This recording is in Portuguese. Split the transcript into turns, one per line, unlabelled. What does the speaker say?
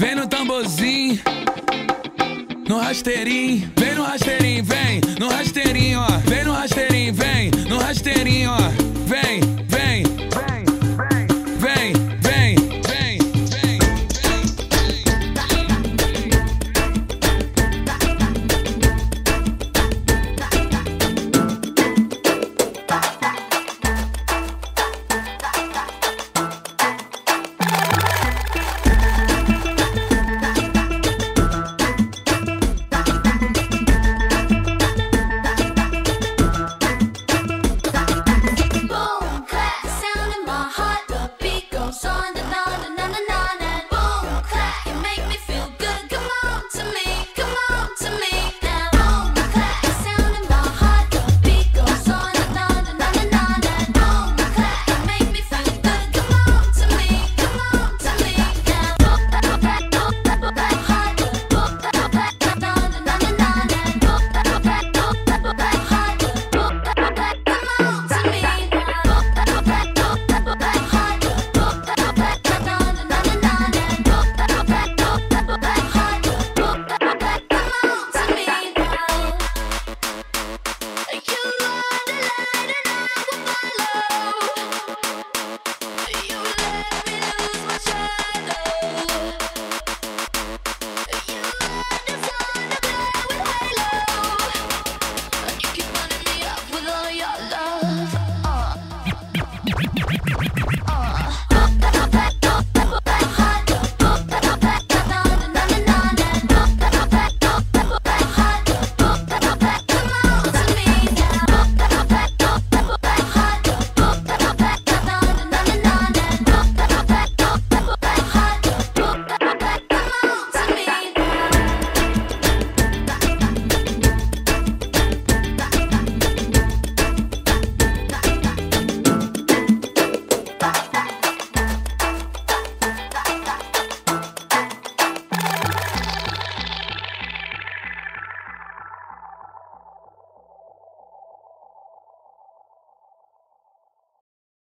Vem No tamborzinho, no rasteirinho, vem no rasteirinho, vem no rasteirinho, ó. Vem no rasteirinho, vem.